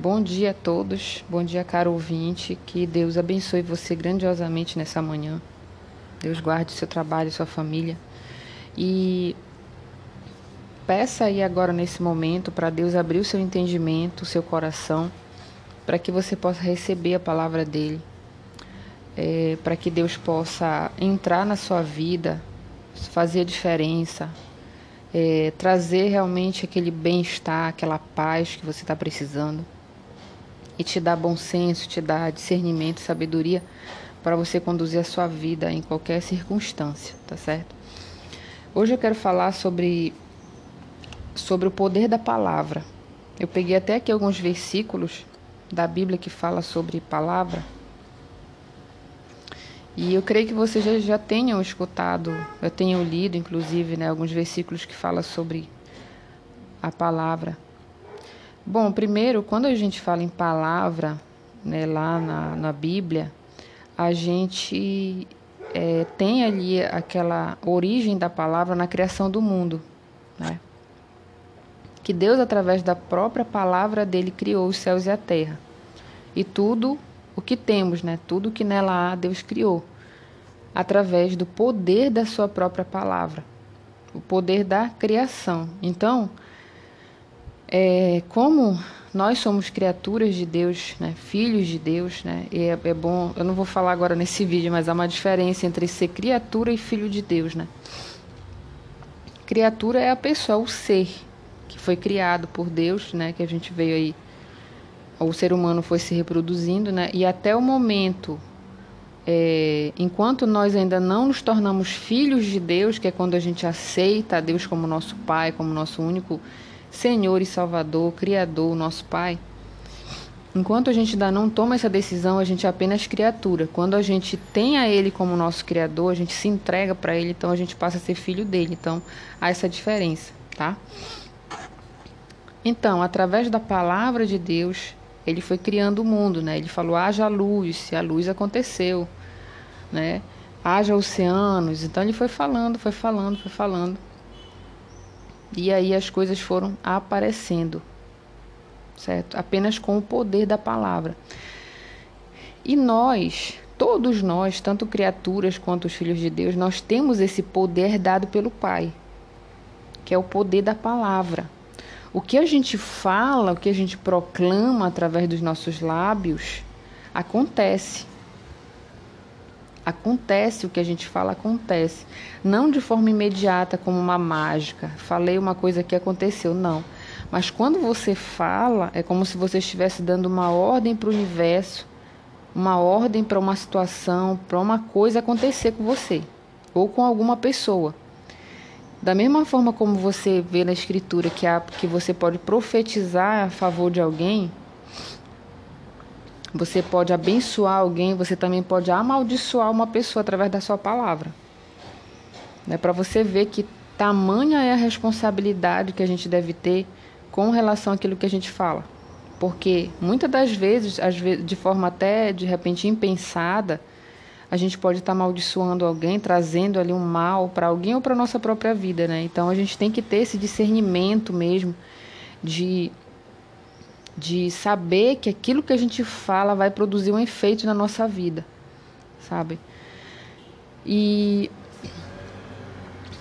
Bom dia a todos, bom dia, caro ouvinte. Que Deus abençoe você grandiosamente nessa manhã. Deus guarde seu trabalho, sua família. E peça aí agora nesse momento para Deus abrir o seu entendimento, o seu coração, para que você possa receber a palavra dele, é, para que Deus possa entrar na sua vida, fazer a diferença, é, trazer realmente aquele bem-estar, aquela paz que você está precisando e te dá bom senso, te dá discernimento, sabedoria para você conduzir a sua vida em qualquer circunstância, tá certo? Hoje eu quero falar sobre sobre o poder da palavra. Eu peguei até aqui alguns versículos da Bíblia que fala sobre palavra. E eu creio que vocês já, já tenham escutado, eu tenho lido, inclusive, né, alguns versículos que falam sobre a palavra. Bom, primeiro, quando a gente fala em palavra, né, lá na, na Bíblia, a gente é, tem ali aquela origem da palavra na criação do mundo, né? Que Deus, através da própria palavra dele, criou os céus e a terra. E tudo o que temos, né? Tudo que nela há, Deus criou. Através do poder da sua própria palavra. O poder da criação. Então, é, como nós somos criaturas de Deus, né, filhos de Deus, né, e é, é, bom, eu não vou falar agora nesse vídeo, mas há uma diferença entre ser criatura e filho de Deus, né? Criatura é a pessoa, o ser que foi criado por Deus, né, que a gente veio aí, o ser humano foi se reproduzindo, né, e até o momento, é, enquanto nós ainda não nos tornamos filhos de Deus, que é quando a gente aceita a Deus como nosso Pai, como nosso único Senhor e Salvador, Criador, nosso Pai. Enquanto a gente ainda não toma essa decisão, a gente é apenas criatura. Quando a gente tem a Ele como nosso Criador, a gente se entrega para Ele, então a gente passa a ser filho dele. Então há essa diferença, tá? Então, através da palavra de Deus, Ele foi criando o mundo, né? Ele falou: haja luz, e a luz aconteceu, né? Haja oceanos. Então Ele foi falando, foi falando, foi falando. E aí as coisas foram aparecendo, certo? Apenas com o poder da palavra. E nós, todos nós, tanto criaturas quanto os filhos de Deus, nós temos esse poder dado pelo Pai, que é o poder da palavra. O que a gente fala, o que a gente proclama através dos nossos lábios, acontece. Acontece o que a gente fala, acontece. Não de forma imediata, como uma mágica. Falei uma coisa que aconteceu, não. Mas quando você fala, é como se você estivesse dando uma ordem para o universo, uma ordem para uma situação, para uma coisa acontecer com você ou com alguma pessoa. Da mesma forma como você vê na escritura que, há, que você pode profetizar a favor de alguém, você pode abençoar alguém, você também pode amaldiçoar uma pessoa através da sua palavra. É para você ver que tamanha é a responsabilidade que a gente deve ter com relação àquilo que a gente fala. Porque muitas das vezes, às vezes de forma até de repente impensada, a gente pode estar tá amaldiçoando alguém, trazendo ali um mal para alguém ou para nossa própria vida, né? Então a gente tem que ter esse discernimento mesmo de de saber que aquilo que a gente fala vai produzir um efeito na nossa vida, sabe? E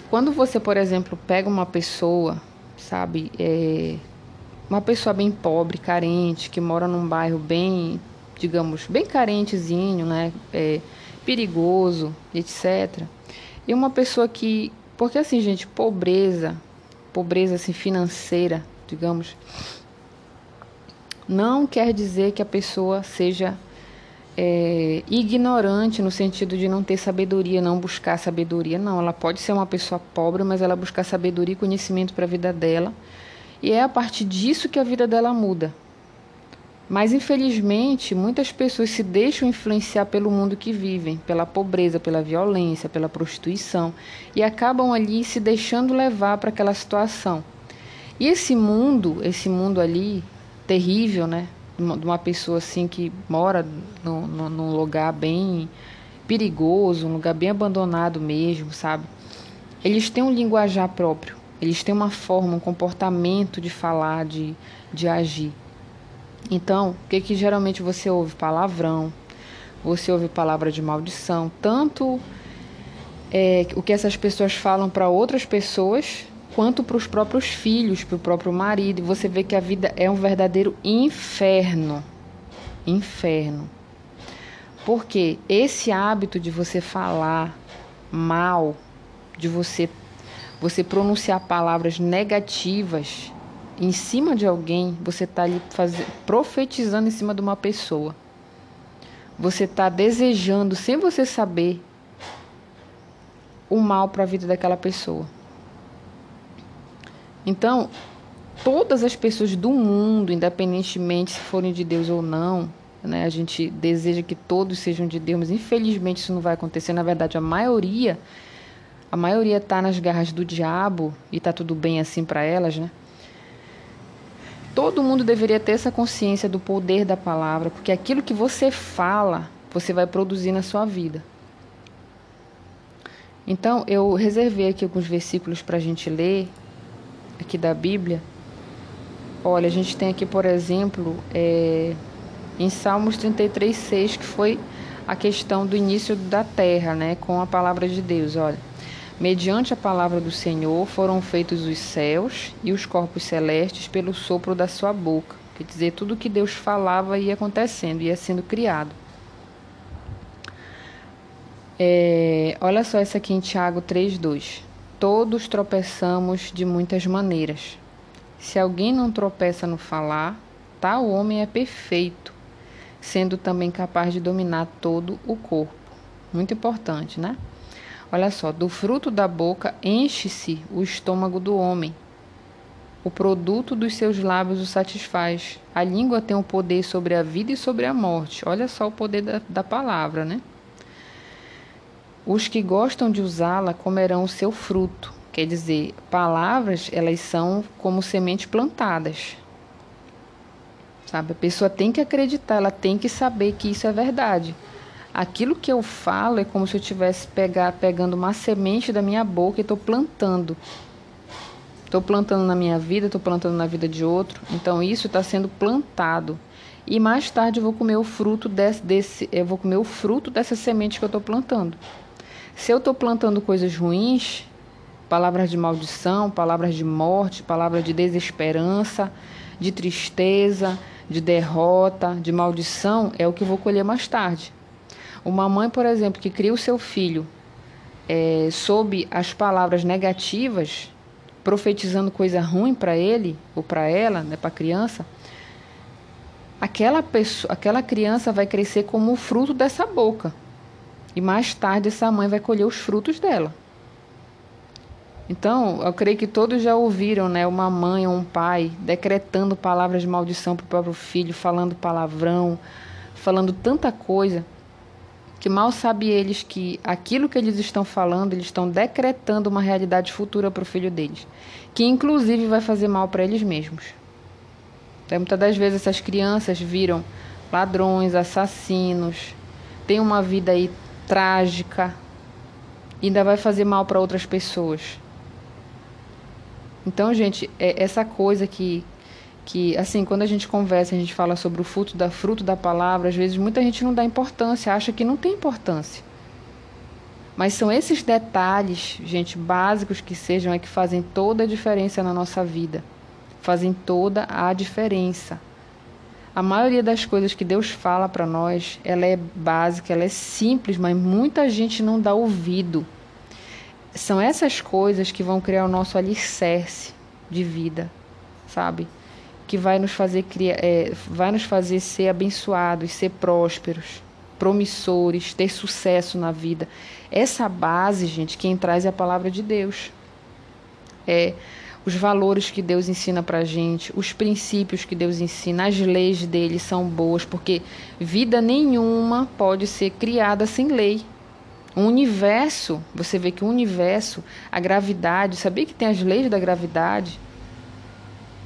quando você, por exemplo, pega uma pessoa, sabe, é, uma pessoa bem pobre, carente, que mora num bairro bem, digamos, bem carentezinho, né, é, perigoso, etc. E uma pessoa que, porque assim, gente, pobreza, pobreza assim financeira, digamos, não quer dizer que a pessoa seja é, ignorante no sentido de não ter sabedoria, não buscar sabedoria. Não, ela pode ser uma pessoa pobre, mas ela buscar sabedoria e conhecimento para a vida dela. E é a partir disso que a vida dela muda. Mas infelizmente, muitas pessoas se deixam influenciar pelo mundo que vivem, pela pobreza, pela violência, pela prostituição e acabam ali se deixando levar para aquela situação. E esse mundo, esse mundo ali, terrível, né? De uma pessoa assim que mora no, num lugar bem perigoso, um lugar bem abandonado mesmo, sabe? Eles têm um linguajar próprio, eles têm uma forma, um comportamento de falar, de, de agir. Então, o que, que geralmente você ouve? Palavrão, você ouve palavra de maldição, tanto é, o que essas pessoas falam para outras pessoas, quanto para os próprios filhos, para o próprio marido. E você vê que a vida é um verdadeiro inferno. Inferno. Porque esse hábito de você falar mal, de você você pronunciar palavras negativas em cima de alguém, você está ali faz... profetizando em cima de uma pessoa. Você está desejando, sem você saber, o mal para a vida daquela pessoa. Então, todas as pessoas do mundo, independentemente se forem de Deus ou não, né, a gente deseja que todos sejam de Deus, mas infelizmente isso não vai acontecer. Na verdade, a maioria, a maioria está nas garras do diabo e está tudo bem assim para elas, né? Todo mundo deveria ter essa consciência do poder da palavra, porque aquilo que você fala, você vai produzir na sua vida. Então, eu reservei aqui alguns versículos para a gente ler, aqui da Bíblia. Olha, a gente tem aqui, por exemplo, é, em Salmos 33, 6, que foi a questão do início da terra, né, com a palavra de Deus. Olha, mediante a palavra do Senhor foram feitos os céus e os corpos celestes pelo sopro da sua boca. Quer dizer, tudo que Deus falava ia acontecendo, ia sendo criado. É, olha só essa aqui em Tiago 3,2. Todos tropeçamos de muitas maneiras. Se alguém não tropeça no falar, tal homem é perfeito, sendo também capaz de dominar todo o corpo. Muito importante, né? Olha só, do fruto da boca enche-se o estômago do homem. O produto dos seus lábios o satisfaz. A língua tem o um poder sobre a vida e sobre a morte. Olha só o poder da, da palavra, né? Os que gostam de usá-la comerão o seu fruto. Quer dizer, palavras, elas são como sementes plantadas. Sabe? A pessoa tem que acreditar, ela tem que saber que isso é verdade. Aquilo que eu falo é como se eu estivesse pegar, pegando uma semente da minha boca e estou plantando. Estou plantando na minha vida, estou plantando na vida de outro. Então isso está sendo plantado. E mais tarde eu vou comer o fruto desse, desse eu vou comer o fruto dessa semente que eu estou plantando. Se eu estou plantando coisas ruins, palavras de maldição, palavras de morte, palavras de desesperança, de tristeza, de derrota, de maldição, é o que eu vou colher mais tarde. Uma mãe, por exemplo, que cria o seu filho é, sob as palavras negativas, profetizando coisa ruim para ele ou para ela, né, para a criança, aquela pessoa, aquela criança vai crescer como o fruto dessa boca. E mais tarde essa mãe vai colher os frutos dela. Então, eu creio que todos já ouviram, né, uma mãe ou um pai decretando palavras de maldição para o próprio filho, falando palavrão, falando tanta coisa, que mal sabe eles que aquilo que eles estão falando, eles estão decretando uma realidade futura para o filho deles, que inclusive vai fazer mal para eles mesmos. Então, muitas das vezes essas crianças viram ladrões, assassinos, têm uma vida aí trágica, ainda vai fazer mal para outras pessoas. Então, gente, é essa coisa que que assim, quando a gente conversa, a gente fala sobre o fruto da fruto da palavra, às vezes muita gente não dá importância, acha que não tem importância. Mas são esses detalhes, gente, básicos que sejam é que fazem toda a diferença na nossa vida. Fazem toda a diferença. A maioria das coisas que Deus fala para nós, ela é básica, ela é simples, mas muita gente não dá ouvido. São essas coisas que vão criar o nosso alicerce de vida, sabe? Que vai nos fazer criar, é, vai nos fazer ser abençoados, ser prósperos, promissores, ter sucesso na vida. Essa base, gente, quem traz é a palavra de Deus. É os valores que Deus ensina para gente, os princípios que Deus ensina, as leis dele são boas, porque vida nenhuma pode ser criada sem lei. O universo, você vê que o universo, a gravidade, sabia que tem as leis da gravidade?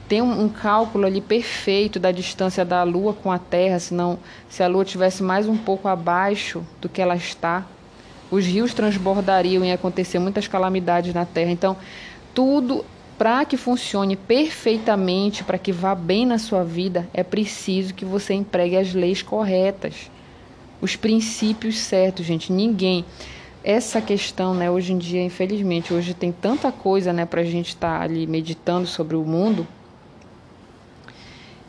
Tem um, cálculo ali perfeito da distância da Lua com a Terra, senão se a Lua tivesse mais um pouco abaixo do que ela está, os rios transbordariam e acontecer muitas calamidades na Terra. Então, tudo para que funcione perfeitamente, para que vá bem na sua vida, é preciso que você empregue as leis corretas, os princípios certos, gente. Ninguém essa questão, né, hoje em dia, infelizmente, hoje tem tanta coisa, né, para a gente estar tá ali meditando sobre o mundo.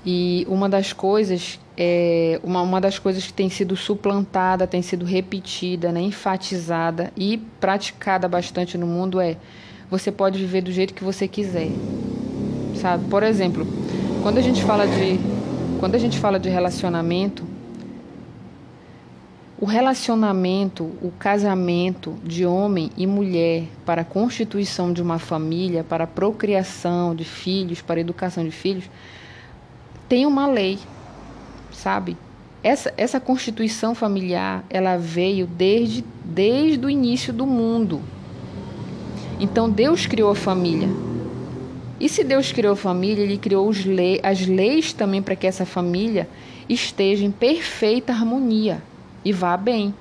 E uma das coisas, é, uma, uma das coisas que tem sido suplantada, tem sido repetida, né, enfatizada e praticada bastante no mundo é você pode viver do jeito que você quiser. Sabe? Por exemplo, quando a gente fala de quando a gente fala de relacionamento, o relacionamento, o casamento de homem e mulher para a constituição de uma família, para a procriação de filhos, para a educação de filhos, tem uma lei, sabe? Essa, essa constituição familiar, ela veio desde, desde o início do mundo. Então Deus criou a família. E se Deus criou a família, Ele criou le as leis também para que essa família esteja em perfeita harmonia e vá bem.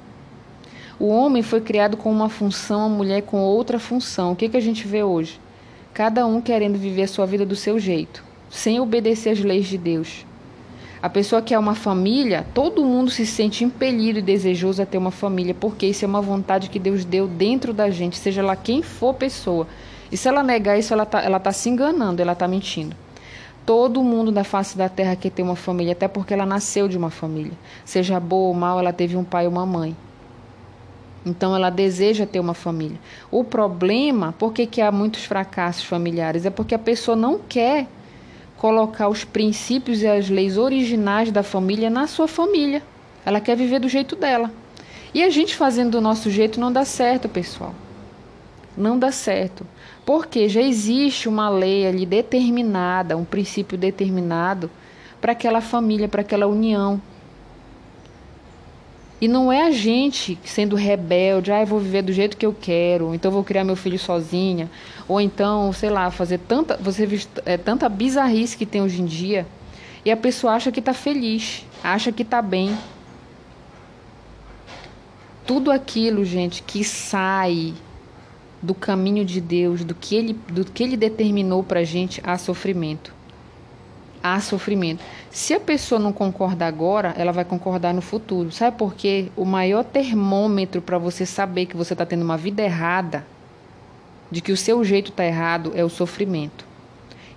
O homem foi criado com uma função, a mulher com outra função. O que, que a gente vê hoje? Cada um querendo viver a sua vida do seu jeito, sem obedecer às leis de Deus. A pessoa que é uma família, todo mundo se sente impelido e desejoso a ter uma família, porque isso é uma vontade que Deus deu dentro da gente, seja lá quem for pessoa. E se ela negar isso, ela está ela tá se enganando, ela está mentindo. Todo mundo da face da terra quer ter uma família, até porque ela nasceu de uma família. Seja boa ou mal, ela teve um pai ou uma mãe. Então ela deseja ter uma família. O problema, por que, que há muitos fracassos familiares? É porque a pessoa não quer colocar os princípios e as leis originais da família na sua família. Ela quer viver do jeito dela. E a gente fazendo do nosso jeito não dá certo, pessoal. Não dá certo. Porque já existe uma lei ali determinada, um princípio determinado para aquela família, para aquela união. E não é a gente sendo rebelde, ah, eu vou viver do jeito que eu quero, então vou criar meu filho sozinha, ou então, sei lá, fazer tanta, você é, tanta bizarrice que tem hoje em dia, e a pessoa acha que está feliz, acha que está bem. Tudo aquilo, gente, que sai do caminho de Deus, do que ele, do que ele determinou para gente, há sofrimento. Há sofrimento. Se a pessoa não concorda agora, ela vai concordar no futuro. Sabe por quê? O maior termômetro para você saber que você está tendo uma vida errada, de que o seu jeito está errado, é o sofrimento.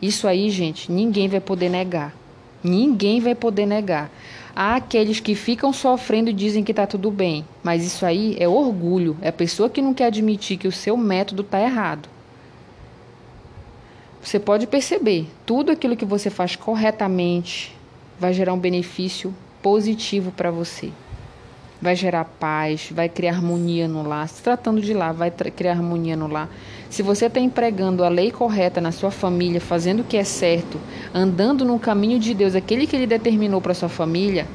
Isso aí, gente, ninguém vai poder negar. Ninguém vai poder negar. Há aqueles que ficam sofrendo e dizem que está tudo bem, mas isso aí é orgulho, é a pessoa que não quer admitir que o seu método está errado. Você pode perceber, tudo aquilo que você faz corretamente vai gerar um benefício positivo para você. Vai gerar paz, vai criar harmonia no lar. Se tratando de lá, vai criar harmonia no lar. Se você está empregando a lei correta na sua família, fazendo o que é certo, andando no caminho de Deus, aquele que Ele determinou para sua família,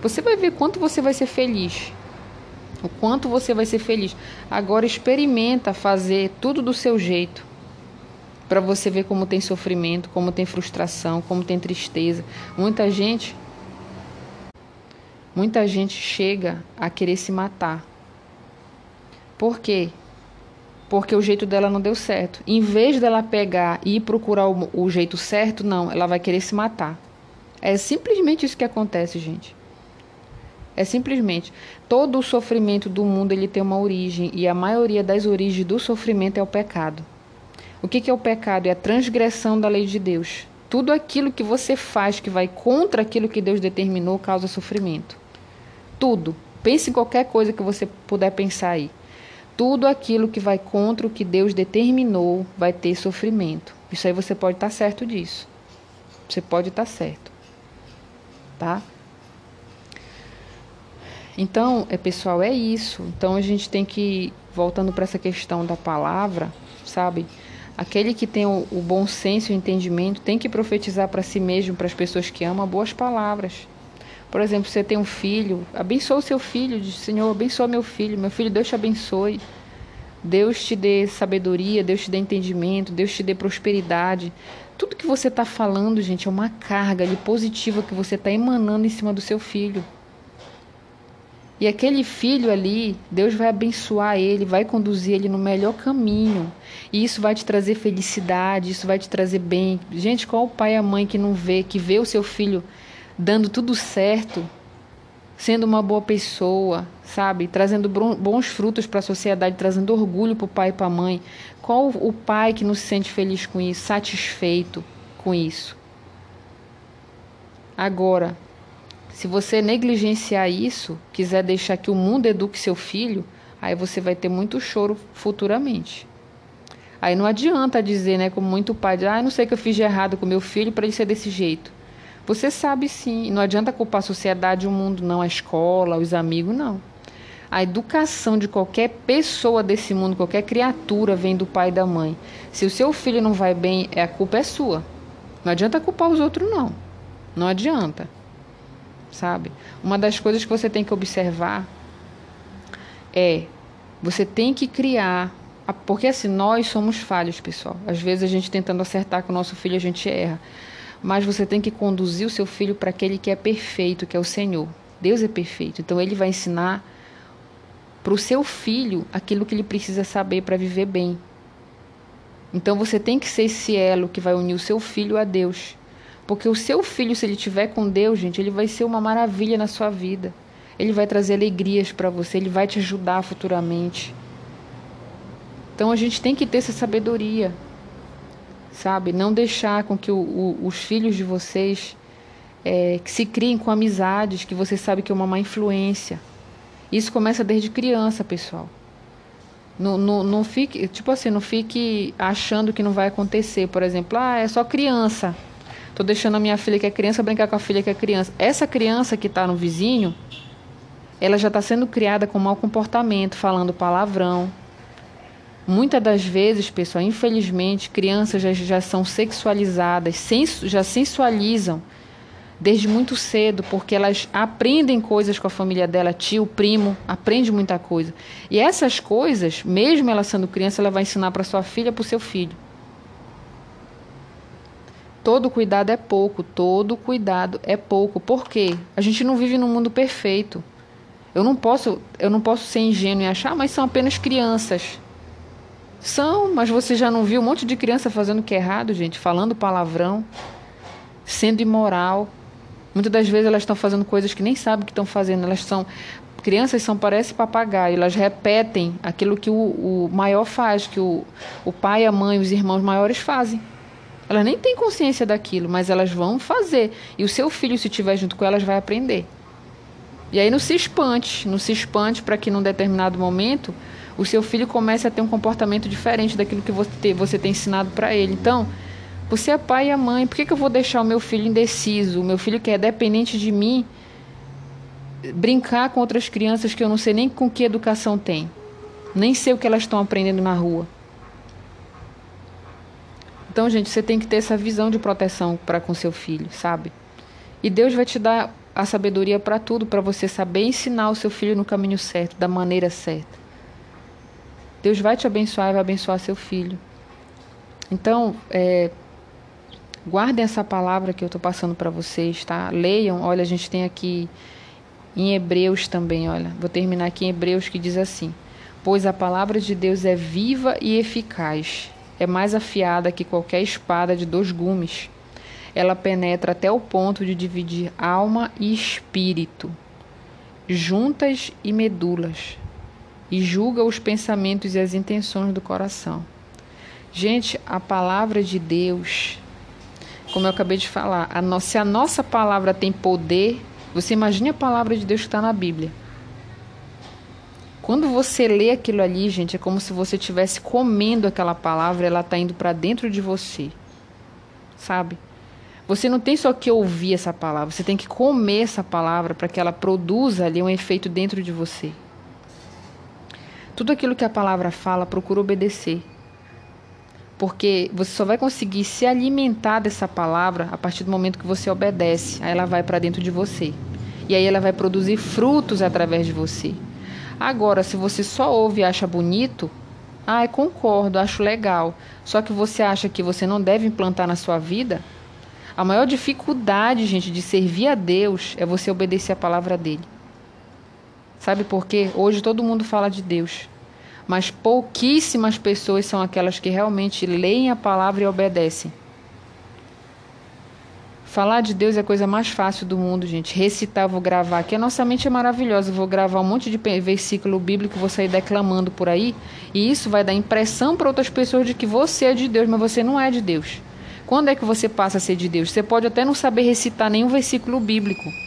você vai ver quanto você vai ser feliz. O quanto você vai ser feliz. Agora experimenta fazer tudo do seu jeito. Para você ver como tem sofrimento, como tem frustração, como tem tristeza. Muita gente muita gente chega a querer se matar. Por quê? porque o jeito dela não deu certo. Em vez dela pegar e procurar o, o jeito certo, não, ela vai querer se matar. É simplesmente isso que acontece, gente. É simplesmente todo o sofrimento do mundo ele tem uma origem e a maioria das origens do sofrimento é o pecado. O que, que é o pecado? É a transgressão da lei de Deus. Tudo aquilo que você faz que vai contra aquilo que Deus determinou causa sofrimento. Tudo. Pense em qualquer coisa que você puder pensar aí. Tudo aquilo que vai contra o que Deus determinou vai ter sofrimento. Isso aí você pode estar certo disso. Você pode estar certo. Tá? Então, é, pessoal, é isso. Então a gente tem que, voltando para essa questão da palavra, sabe? Aquele que tem o, o bom senso e o entendimento tem que profetizar para si mesmo, para as pessoas que amam, boas palavras. Por exemplo, você tem um filho, abençoa o seu filho, diz, Senhor, abençoa meu filho, meu filho, Deus te abençoe. Deus te dê sabedoria, Deus te dê entendimento, Deus te dê prosperidade. Tudo que você está falando, gente, é uma carga ali positiva que você está emanando em cima do seu filho. E aquele filho ali, Deus vai abençoar ele, vai conduzir ele no melhor caminho. E isso vai te trazer felicidade, isso vai te trazer bem. Gente, qual o pai e a mãe que não vê, que vê o seu filho dando tudo certo, sendo uma boa pessoa, sabe? Trazendo bons frutos para a sociedade, trazendo orgulho para o pai e para a mãe. Qual o pai que não se sente feliz com isso, satisfeito com isso? Agora, se você negligenciar isso, quiser deixar que o mundo eduque seu filho, aí você vai ter muito choro futuramente. Aí não adianta dizer, né, como muito pai ah, não sei o que eu fiz de errado com meu filho para ele ser desse jeito. Você sabe sim, não adianta culpar a sociedade, o mundo, não, a escola, os amigos, não. A educação de qualquer pessoa desse mundo, qualquer criatura, vem do pai e da mãe. Se o seu filho não vai bem, a culpa é sua. Não adianta culpar os outros, não. Não adianta sabe? Uma das coisas que você tem que observar é você tem que criar, porque assim nós somos falhos, pessoal. Às vezes a gente tentando acertar com o nosso filho a gente erra, mas você tem que conduzir o seu filho para aquele que é perfeito, que é o Senhor. Deus é perfeito, então ele vai ensinar para o seu filho aquilo que ele precisa saber para viver bem. Então você tem que ser esse elo que vai unir o seu filho a Deus. Porque o seu filho, se ele tiver com Deus, gente, ele vai ser uma maravilha na sua vida. Ele vai trazer alegrias para você, ele vai te ajudar futuramente. Então a gente tem que ter essa sabedoria, sabe? Não deixar com que o, o, os filhos de vocês é, se criem com amizades que você sabe que é uma má influência. Isso começa desde criança, pessoal. Não, não, não fique, tipo assim, não fique achando que não vai acontecer. Por exemplo, ah, é só criança. Estou deixando a minha filha que é criança brincar com a filha que é criança. Essa criança que está no vizinho, ela já está sendo criada com mau comportamento, falando palavrão. Muitas das vezes, pessoal, infelizmente, crianças já, já são sexualizadas, já sensualizam desde muito cedo, porque elas aprendem coisas com a família dela, tio, primo, aprende muita coisa. E essas coisas, mesmo ela sendo criança, ela vai ensinar para sua filha, para o seu filho. Todo cuidado é pouco, todo cuidado é pouco. Por quê? A gente não vive num mundo perfeito. Eu não posso, eu não posso ser ingênuo e achar, mas são apenas crianças. São, mas você já não viu um monte de criança fazendo o que é errado, gente, falando palavrão, sendo imoral. Muitas das vezes elas estão fazendo coisas que nem sabem que estão fazendo. Elas são crianças são parece papagaio, elas repetem aquilo que o, o maior faz, que o, o pai, a mãe, os irmãos maiores fazem. Elas nem têm consciência daquilo, mas elas vão fazer. E o seu filho, se estiver junto com elas, vai aprender. E aí não se espante, não se espante para que num determinado momento o seu filho comece a ter um comportamento diferente daquilo que você, você tem ensinado para ele. Então, você é pai e a mãe, por que, que eu vou deixar o meu filho indeciso, o meu filho que é dependente de mim, brincar com outras crianças que eu não sei nem com que educação tem, nem sei o que elas estão aprendendo na rua? Então, gente, você tem que ter essa visão de proteção para com seu filho, sabe? E Deus vai te dar a sabedoria para tudo, para você saber ensinar o seu filho no caminho certo, da maneira certa. Deus vai te abençoar e vai abençoar seu filho. Então, é, guardem essa palavra que eu estou passando para vocês, tá? Leiam. Olha, a gente tem aqui em Hebreus também, olha. Vou terminar aqui em Hebreus que diz assim: Pois a palavra de Deus é viva e eficaz é mais afiada que qualquer espada de dois gumes. Ela penetra até o ponto de dividir alma e espírito, juntas e medulas, e julga os pensamentos e as intenções do coração. Gente, a palavra de Deus, como eu acabei de falar, a se a nossa palavra tem poder, você imagine a palavra de Deus que está na Bíblia. Quando você lê aquilo ali, gente, é como se você estivesse comendo aquela palavra, ela está indo para dentro de você. Sabe? Você não tem só que ouvir essa palavra, você tem que comer essa palavra para que ela produza ali um efeito dentro de você. Tudo aquilo que a palavra fala, procura obedecer. Porque você só vai conseguir se alimentar dessa palavra a partir do momento que você obedece. Aí ela vai para dentro de você. E aí ela vai produzir frutos através de você. Agora, se você só ouve e acha bonito, ah, concordo, acho legal. Só que você acha que você não deve implantar na sua vida? A maior dificuldade, gente, de servir a Deus é você obedecer a palavra dele. Sabe por quê? Hoje todo mundo fala de Deus, mas pouquíssimas pessoas são aquelas que realmente leem a palavra e obedecem. Falar de Deus é a coisa mais fácil do mundo, gente. Recitar, vou gravar aqui. A nossa mente é maravilhosa. vou gravar um monte de versículo bíblico, vou sair declamando por aí. E isso vai dar impressão para outras pessoas de que você é de Deus, mas você não é de Deus. Quando é que você passa a ser de Deus? Você pode até não saber recitar nenhum versículo bíblico.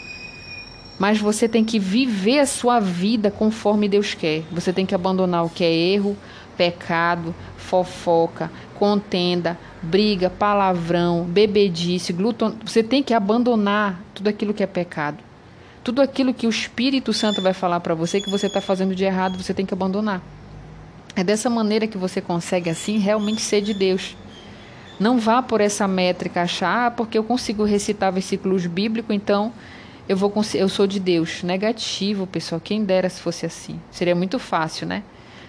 Mas você tem que viver a sua vida conforme Deus quer. Você tem que abandonar o que é erro, pecado, fofoca, contenda, briga, palavrão, bebedice, glúton. Você tem que abandonar tudo aquilo que é pecado. Tudo aquilo que o Espírito Santo vai falar para você que você está fazendo de errado, você tem que abandonar. É dessa maneira que você consegue, assim, realmente ser de Deus. Não vá por essa métrica achar, ah, porque eu consigo recitar versículos bíblicos, então eu, vou, eu sou de Deus. Negativo, pessoal. Quem dera se fosse assim. Seria muito fácil, né?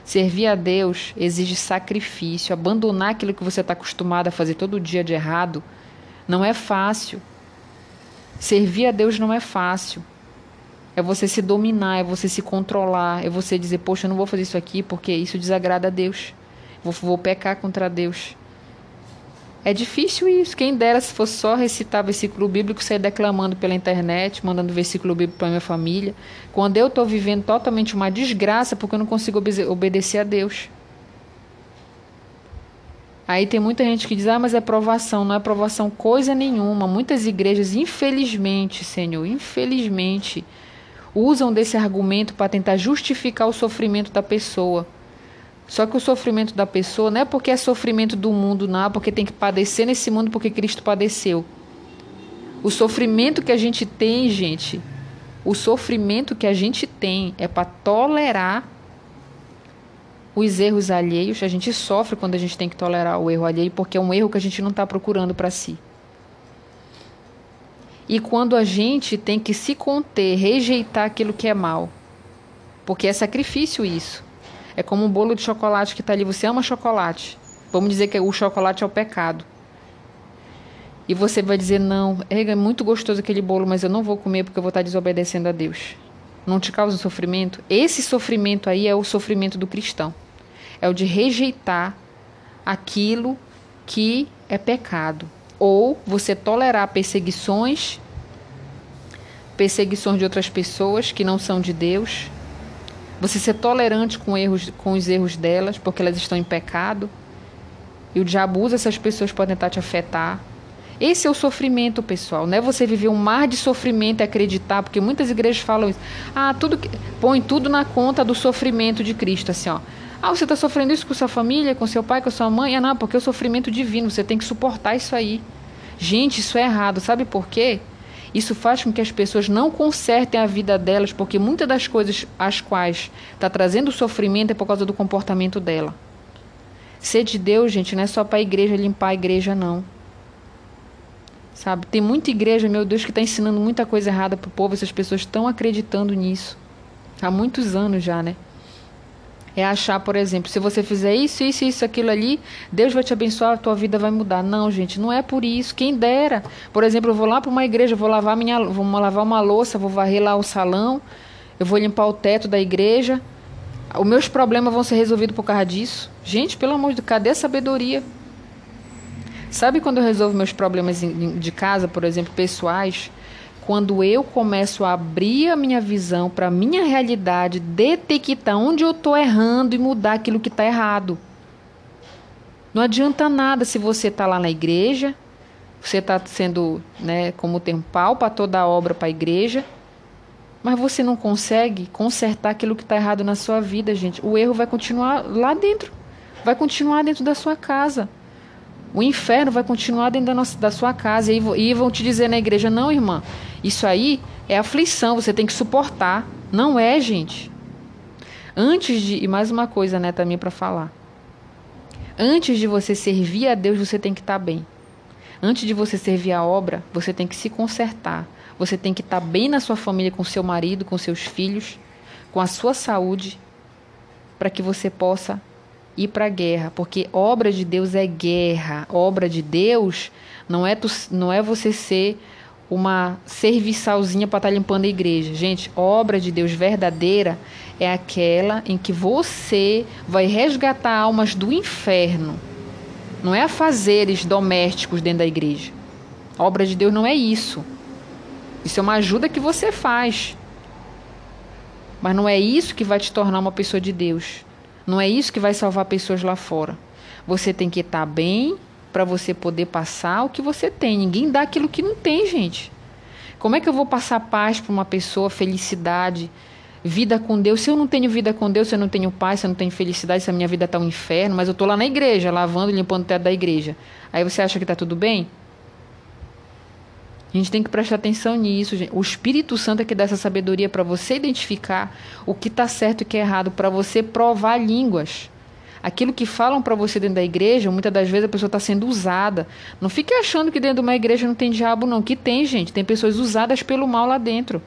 Servir a Deus exige sacrifício, abandonar aquilo que você está acostumado a fazer todo dia de errado. Não é fácil. Servir a Deus não é fácil. É você se dominar, é você se controlar, é você dizer, poxa, eu não vou fazer isso aqui porque isso desagrada a Deus. Vou, vou pecar contra Deus. É difícil isso. Quem dera se fosse só recitar versículo bíblico, sair declamando pela internet, mandando versículo bíblico para minha família. Quando eu estou vivendo totalmente uma desgraça porque eu não consigo obedecer a Deus. Aí tem muita gente que diz: ah, mas é provação. Não é provação coisa nenhuma. Muitas igrejas, infelizmente, Senhor, infelizmente, usam desse argumento para tentar justificar o sofrimento da pessoa. Só que o sofrimento da pessoa não é porque é sofrimento do mundo, não, é porque tem que padecer nesse mundo porque Cristo padeceu. O sofrimento que a gente tem, gente, o sofrimento que a gente tem é para tolerar os erros alheios. A gente sofre quando a gente tem que tolerar o erro alheio porque é um erro que a gente não está procurando para si. E quando a gente tem que se conter, rejeitar aquilo que é mal, porque é sacrifício isso. É como um bolo de chocolate que está ali. Você ama chocolate. Vamos dizer que o chocolate é o pecado. E você vai dizer: Não, é muito gostoso aquele bolo, mas eu não vou comer porque eu vou estar desobedecendo a Deus. Não te causa sofrimento? Esse sofrimento aí é o sofrimento do cristão. É o de rejeitar aquilo que é pecado. Ou você tolerar perseguições, perseguições de outras pessoas que não são de Deus, você ser tolerante com, erros, com os erros delas, porque elas estão em pecado. E o diabo usa essas pessoas para tentar te afetar. Esse é o sofrimento, pessoal. Não é você viver um mar de sofrimento e acreditar, porque muitas igrejas falam isso. Ah, tudo que... põe tudo na conta do sofrimento de Cristo, assim, ó. Ah, você está sofrendo isso com sua família, com seu pai, com sua mãe? Ah, não, porque é o sofrimento divino. Você tem que suportar isso aí. Gente, isso é errado. Sabe por quê? Isso faz com que as pessoas não consertem a vida delas, porque muitas das coisas às quais está trazendo sofrimento é por causa do comportamento dela. Ser de Deus, gente, não é só para a igreja limpar a igreja, não. Sabe? Tem muita igreja, meu Deus, que está ensinando muita coisa errada para o povo, essas pessoas estão acreditando nisso. Há muitos anos já, né? É achar, por exemplo, se você fizer isso, isso, isso, aquilo ali, Deus vai te abençoar, a tua vida vai mudar. Não, gente, não é por isso. Quem dera. Por exemplo, eu vou lá para uma igreja, vou lavar minha, vou lavar uma louça, vou varrer lá o salão, eu vou limpar o teto da igreja. Os meus problemas vão ser resolvidos por causa disso. Gente, pelo amor de Deus, cadê a sabedoria? Sabe quando eu resolvo meus problemas de casa, por exemplo, pessoais? Quando eu começo a abrir a minha visão para a minha realidade, detectar onde eu estou errando e mudar aquilo que está errado. Não adianta nada se você está lá na igreja, você está sendo, né, como tem um pau para toda a obra para a igreja, mas você não consegue consertar aquilo que está errado na sua vida, gente. O erro vai continuar lá dentro, vai continuar dentro da sua casa. O inferno vai continuar dentro da, nossa, da sua casa. E, e vão te dizer na igreja: não, irmã, isso aí é aflição, você tem que suportar. Não é, gente. Antes de. E mais uma coisa, né, também para falar. Antes de você servir a Deus, você tem que estar tá bem. Antes de você servir a obra, você tem que se consertar. Você tem que estar tá bem na sua família, com seu marido, com seus filhos, com a sua saúde, para que você possa ir para a guerra, porque obra de Deus é guerra. Obra de Deus não é tu, não é você ser uma serviçalzinha para estar tá limpando a igreja. Gente, obra de Deus verdadeira é aquela em que você vai resgatar almas do inferno. Não é a fazeres domésticos dentro da igreja. Obra de Deus não é isso. Isso é uma ajuda que você faz. Mas não é isso que vai te tornar uma pessoa de Deus. Não é isso que vai salvar pessoas lá fora. Você tem que estar bem para você poder passar o que você tem. Ninguém dá aquilo que não tem, gente. Como é que eu vou passar paz para uma pessoa, felicidade, vida com Deus, se eu não tenho vida com Deus, se eu não tenho paz, se eu não tenho felicidade, se a minha vida está um inferno, mas eu estou lá na igreja, lavando e limpando o teto da igreja. Aí você acha que está tudo bem? A gente tem que prestar atenção nisso. Gente. O Espírito Santo é que dá essa sabedoria para você identificar o que está certo e o que é errado, para você provar línguas. Aquilo que falam para você dentro da igreja, muitas das vezes a pessoa está sendo usada. Não fique achando que dentro de uma igreja não tem diabo, não. Que tem, gente. Tem pessoas usadas pelo mal lá dentro.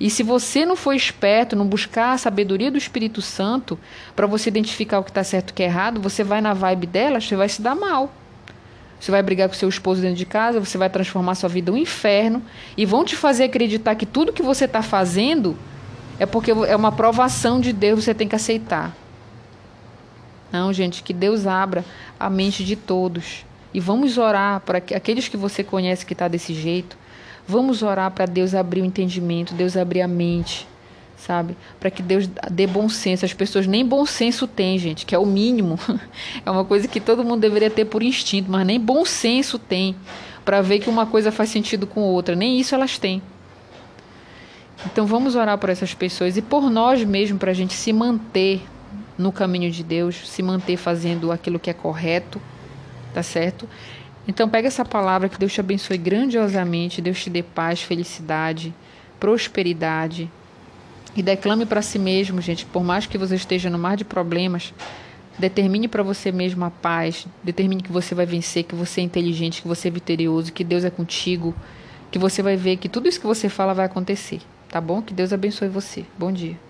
E se você não for esperto, não buscar a sabedoria do Espírito Santo para você identificar o que está certo e o que é errado, você vai na vibe dela, você vai se dar mal. Você vai brigar com seu esposo dentro de casa, você vai transformar sua vida um inferno e vão te fazer acreditar que tudo que você está fazendo é porque é uma provação de Deus, você tem que aceitar. Não, gente, que Deus abra a mente de todos. E vamos orar para aqueles que você conhece que está desse jeito. Vamos orar para Deus abrir o entendimento, Deus abrir a mente, sabe? Para que Deus dê bom senso. As pessoas nem bom senso têm, gente, que é o mínimo. É uma coisa que todo mundo deveria ter por instinto, mas nem bom senso tem para ver que uma coisa faz sentido com outra. Nem isso elas têm. Então vamos orar por essas pessoas e por nós mesmos, para a gente se manter no caminho de Deus, se manter fazendo aquilo que é correto, tá certo? Então pega essa palavra que Deus te abençoe grandiosamente, Deus te dê paz, felicidade, prosperidade. E declame para si mesmo, gente, por mais que você esteja no mar de problemas, determine para você mesmo a paz, determine que você vai vencer, que você é inteligente, que você é vitorioso, que Deus é contigo, que você vai ver que tudo isso que você fala vai acontecer, tá bom? Que Deus abençoe você. Bom dia.